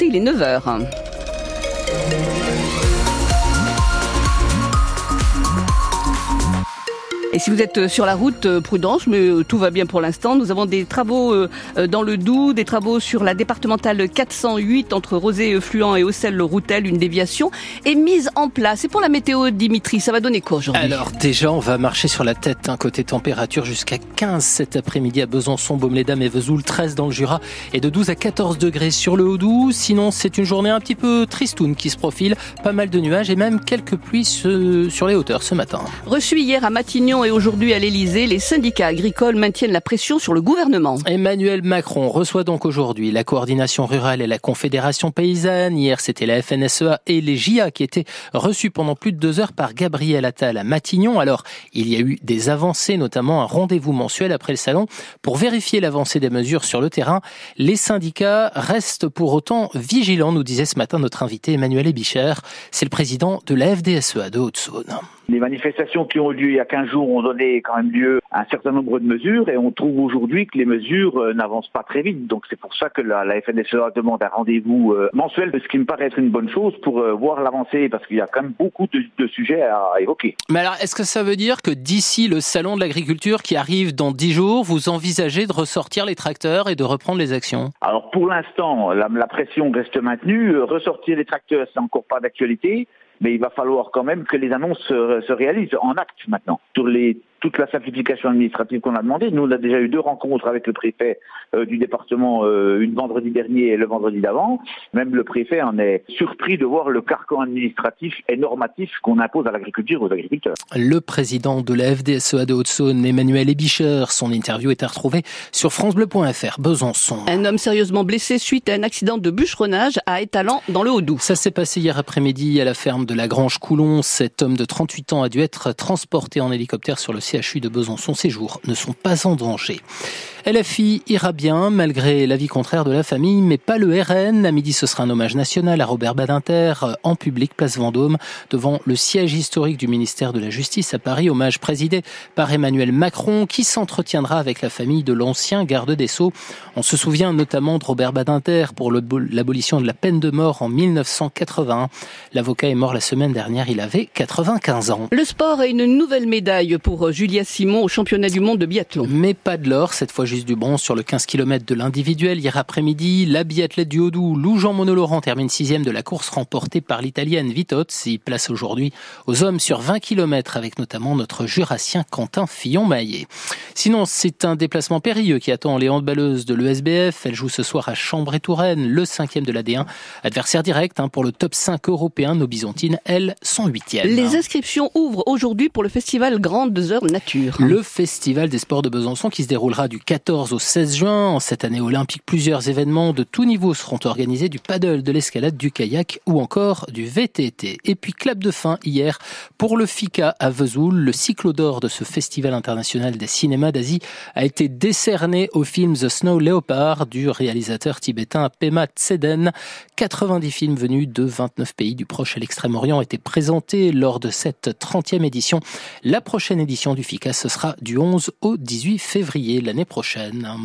santé, il est 9h. Et si vous êtes euh, sur la route, euh, prudence, mais euh, tout va bien pour l'instant. Nous avons des travaux dans le Doubs, des travaux sur la départementale 408 entre Rosé-Fluent et Auxelles-Routel, une déviation est mise en place. Et pour la météo, Dimitri, ça va donner quoi aujourd'hui? Alors déjà, on va marcher sur la tête. un hein, côté température jusqu'à 15 cet après-midi à Besançon, Baume-les-Dames et Vesoul, 13 dans le Jura et de 12 à 14 degrés sur le Haut-Doubs. Sinon, c'est une journée un petit peu tristoune qui se profile. Pas mal de nuages et même quelques pluies sur les hauteurs ce matin. Reçu hier à Matignon et aujourd'hui à l'Elysée, les syndicats agricoles maintiennent la pression sur le gouvernement. Emmanuel Macron reçoit donc aujourd'hui la coordination rurale et la confédération paysanne. Hier, c'était la FNSEA et les JA qui étaient reçus pendant plus de deux heures par Gabriel Attal à Matignon. Alors, il y a eu des avancées, notamment un rendez-vous mensuel après le salon pour vérifier l'avancée des mesures sur le terrain. Les syndicats restent pour autant vigilants, nous disait ce matin notre invité Emmanuel Ebicher. C'est le président de la FDSEA de Haute-Saône. Les manifestations qui ont eu lieu il y a 15 jours ont donné quand même lieu à un certain nombre de mesures et on trouve aujourd'hui que les mesures euh, n'avancent pas très vite. Donc c'est pour ça que la, la FNSEA demande un rendez-vous euh, mensuel, ce qui me paraît être une bonne chose pour euh, voir l'avancée parce qu'il y a quand même beaucoup de, de sujets à évoquer. Mais alors est-ce que ça veut dire que d'ici le salon de l'agriculture qui arrive dans 10 jours, vous envisagez de ressortir les tracteurs et de reprendre les actions? Alors pour l'instant, la, la pression reste maintenue. Ressortir les tracteurs, c'est encore pas d'actualité mais il va falloir quand même que les annonces se, se réalisent en actes maintenant. Les toute la simplification administrative qu'on a demandé. Nous, on a déjà eu deux rencontres avec le préfet euh, du département, euh, une vendredi dernier et le vendredi d'avant. Même le préfet en est surpris de voir le carcan administratif et normatif qu'on impose à l'agriculture aux agriculteurs. Le président de la FDSEA de Haute-Saône, Emmanuel Ebicher, son interview est à retrouver sur francebleu.fr, Besançon. Un homme sérieusement blessé suite à un accident de bûcheronnage à Étalant dans le Haut-Doubs. Ça s'est passé hier après-midi à la ferme de la Grange Coulon. Cet homme de 38 ans a dû être transporté en hélicoptère sur le CHU de Besançon, ces jours ne sont pas en danger. LFI ira bien malgré l'avis contraire de la famille, mais pas le RN. À midi, ce sera un hommage national à Robert Badinter en public, place Vendôme, devant le siège historique du ministère de la Justice à Paris. Hommage présidé par Emmanuel Macron, qui s'entretiendra avec la famille de l'ancien garde des Sceaux. On se souvient notamment de Robert Badinter pour l'abolition de la peine de mort en 1981. L'avocat est mort la semaine dernière, il avait 95 ans. Le sport a une nouvelle médaille pour Julia Simon au championnat du monde de biathlon. Mais pas de l'or, cette fois juste du bronze sur le 15 km de l'individuel. Hier après-midi, la biathlète du Haut-Doubs, Lou Jean Monolaurent, termine sixième de la course remportée par l'italienne Vitozzi. Il place aujourd'hui aux hommes sur 20 km avec notamment notre jurassien Quentin Fillon-Maillet. Sinon, c'est un déplacement périlleux qui attend les handballeuses de l'ESBF. Elles jouent ce soir à Chambray-Touraine, le cinquième de la D1. Adversaire direct hein, pour le top 5 européen. Nos Byzantines, elles, sont huitièmes. Les inscriptions ouvrent aujourd'hui pour le festival Grandes Heures Nature. Le festival des sports de Besançon qui se déroulera du 14 au 16 juin. Cette année olympique, plusieurs événements de tout niveau seront organisés, du paddle, de l'escalade, du kayak ou encore du VTT. Et puis clap de fin hier pour le FICA à Vesoul. Le cyclo d'or de ce festival international des cinémas d'Asie a été décerné au film The Snow Leopard du réalisateur tibétain Pema Tseden. 90 films venus de 29 pays du Proche et l'Extrême-Orient étaient présentés lors de cette 30e édition. La prochaine édition du FICA, ce sera du 11 au 18 février l'année prochaine. emotion. Um,